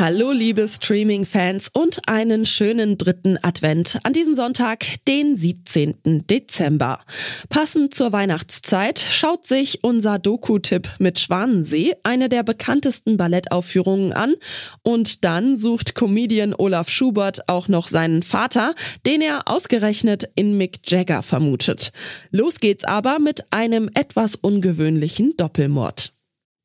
Hallo liebe Streaming-Fans und einen schönen dritten Advent an diesem Sonntag, den 17. Dezember. Passend zur Weihnachtszeit schaut sich unser Doku-Tipp mit Schwanensee eine der bekanntesten Ballettaufführungen an und dann sucht Comedian Olaf Schubert auch noch seinen Vater, den er ausgerechnet in Mick Jagger vermutet. Los geht's aber mit einem etwas ungewöhnlichen Doppelmord.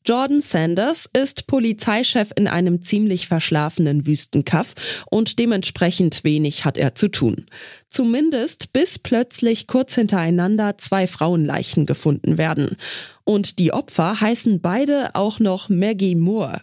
Jordan Sanders ist Polizeichef in einem ziemlich verschlafenen Wüstenkaff und dementsprechend wenig hat er zu tun. Zumindest bis plötzlich kurz hintereinander zwei Frauenleichen gefunden werden. Und die Opfer heißen beide auch noch Maggie Moore.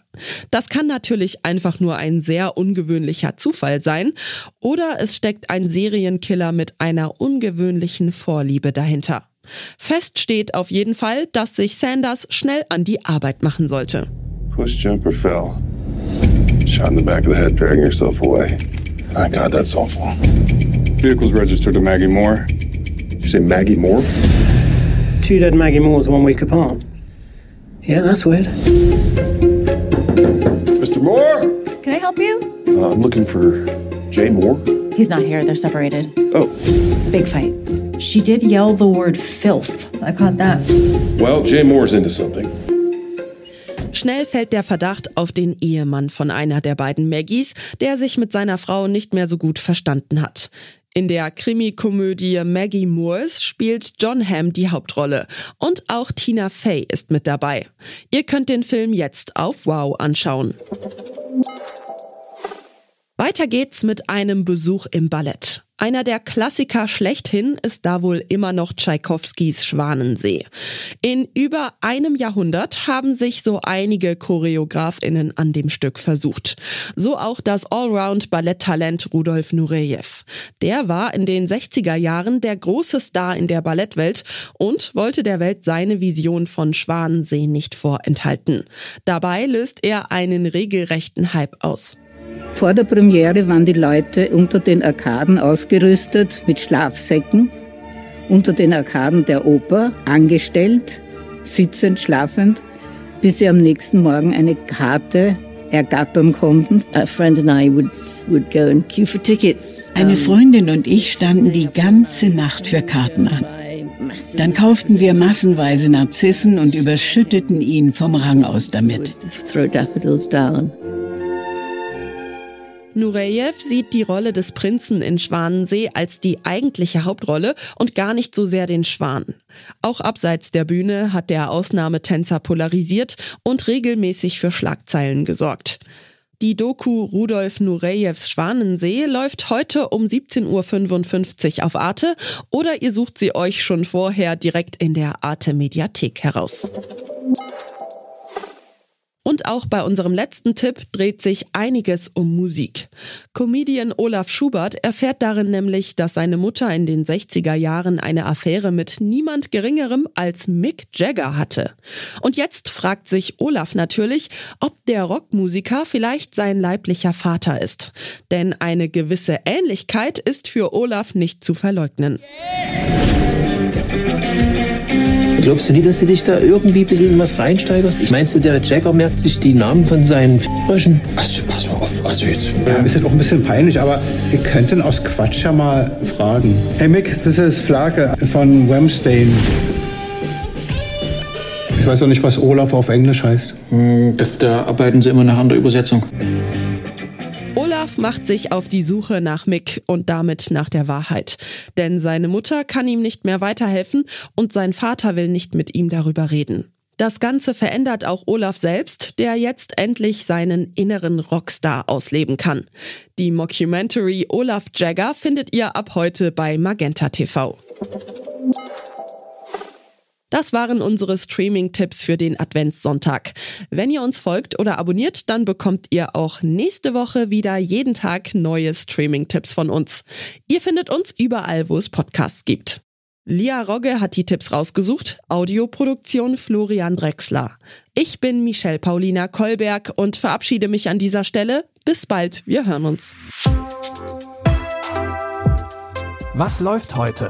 Das kann natürlich einfach nur ein sehr ungewöhnlicher Zufall sein oder es steckt ein Serienkiller mit einer ungewöhnlichen Vorliebe dahinter. Fest steht auf jeden Fall, dass sich Sanders schnell an die Arbeit machen sollte. Push jumper fell. Shot in the back of the head, dragging yourself away. My God, that's awful. Vehicle's registered to Maggie Moore. Did you say Maggie Moore? Two dead Maggie Moores one week apart. Yeah, that's weird. Mr. Moore? Can I help you? Uh, I'm looking for Jay Moore. He's not here. They're separated. Oh, Big fight. She did yell the word filth. I caught that. well, Jay Moore's into something. Schnell fällt der Verdacht auf den Ehemann von einer der beiden Maggies, der sich mit seiner Frau nicht mehr so gut verstanden hat. In der Krimikomödie Maggie Moores spielt John Hamm die Hauptrolle und auch Tina Fey ist mit dabei. Ihr könnt den Film jetzt auf Wow anschauen. Weiter geht's mit einem Besuch im Ballett. Einer der Klassiker schlechthin ist da wohl immer noch Tschaikowskis Schwanensee. In über einem Jahrhundert haben sich so einige Choreografinnen an dem Stück versucht. So auch das Allround-Balletttalent Rudolf Nureyev. Der war in den 60er Jahren der große Star in der Ballettwelt und wollte der Welt seine Vision von Schwanensee nicht vorenthalten. Dabei löst er einen regelrechten Hype aus. Vor der Premiere waren die Leute unter den Arkaden ausgerüstet mit Schlafsäcken, unter den Arkaden der Oper angestellt, sitzend, schlafend, bis sie am nächsten Morgen eine Karte ergattern konnten. A friend and I would, would go and queue for tickets. Eine Freundin und ich standen die ganze Nacht für Karten an. Dann kauften wir massenweise Narzissen und überschütteten ihn vom Rang aus damit. Nureyev sieht die Rolle des Prinzen in Schwanensee als die eigentliche Hauptrolle und gar nicht so sehr den Schwan. Auch abseits der Bühne hat der Ausnahmetänzer polarisiert und regelmäßig für Schlagzeilen gesorgt. Die Doku Rudolf Nureyevs Schwanensee läuft heute um 17.55 Uhr auf Arte oder ihr sucht sie euch schon vorher direkt in der Arte Mediathek heraus. Und auch bei unserem letzten Tipp dreht sich einiges um Musik. Comedian Olaf Schubert erfährt darin nämlich, dass seine Mutter in den 60er Jahren eine Affäre mit niemand Geringerem als Mick Jagger hatte. Und jetzt fragt sich Olaf natürlich, ob der Rockmusiker vielleicht sein leiblicher Vater ist. Denn eine gewisse Ähnlichkeit ist für Olaf nicht zu verleugnen. Glaubst du nicht, dass du dich da irgendwie ein bisschen in was reinsteigerst? Ich meinst du, der Jagger merkt sich die Namen von seinen Fröschen? Also, pass mal auf, also jetzt. Ja, ist jetzt auch ein bisschen peinlich, aber wir könnten aus Quatsch ja mal fragen. Hey Mick, das ist Flake von Wemstein. Ich weiß auch nicht, was Olaf auf Englisch heißt. Hm, Das, da arbeiten sie immer nach an der Übersetzung. Olaf macht sich auf die Suche nach Mick und damit nach der Wahrheit. Denn seine Mutter kann ihm nicht mehr weiterhelfen und sein Vater will nicht mit ihm darüber reden. Das Ganze verändert auch Olaf selbst, der jetzt endlich seinen inneren Rockstar ausleben kann. Die Mockumentary Olaf Jagger findet ihr ab heute bei Magenta TV. Das waren unsere Streaming-Tipps für den Adventssonntag. Wenn ihr uns folgt oder abonniert, dann bekommt ihr auch nächste Woche wieder jeden Tag neue Streaming-Tipps von uns. Ihr findet uns überall, wo es Podcasts gibt. Lia Rogge hat die Tipps rausgesucht, Audioproduktion Florian Drexler. Ich bin Michelle Paulina Kolberg und verabschiede mich an dieser Stelle. Bis bald, wir hören uns. Was läuft heute?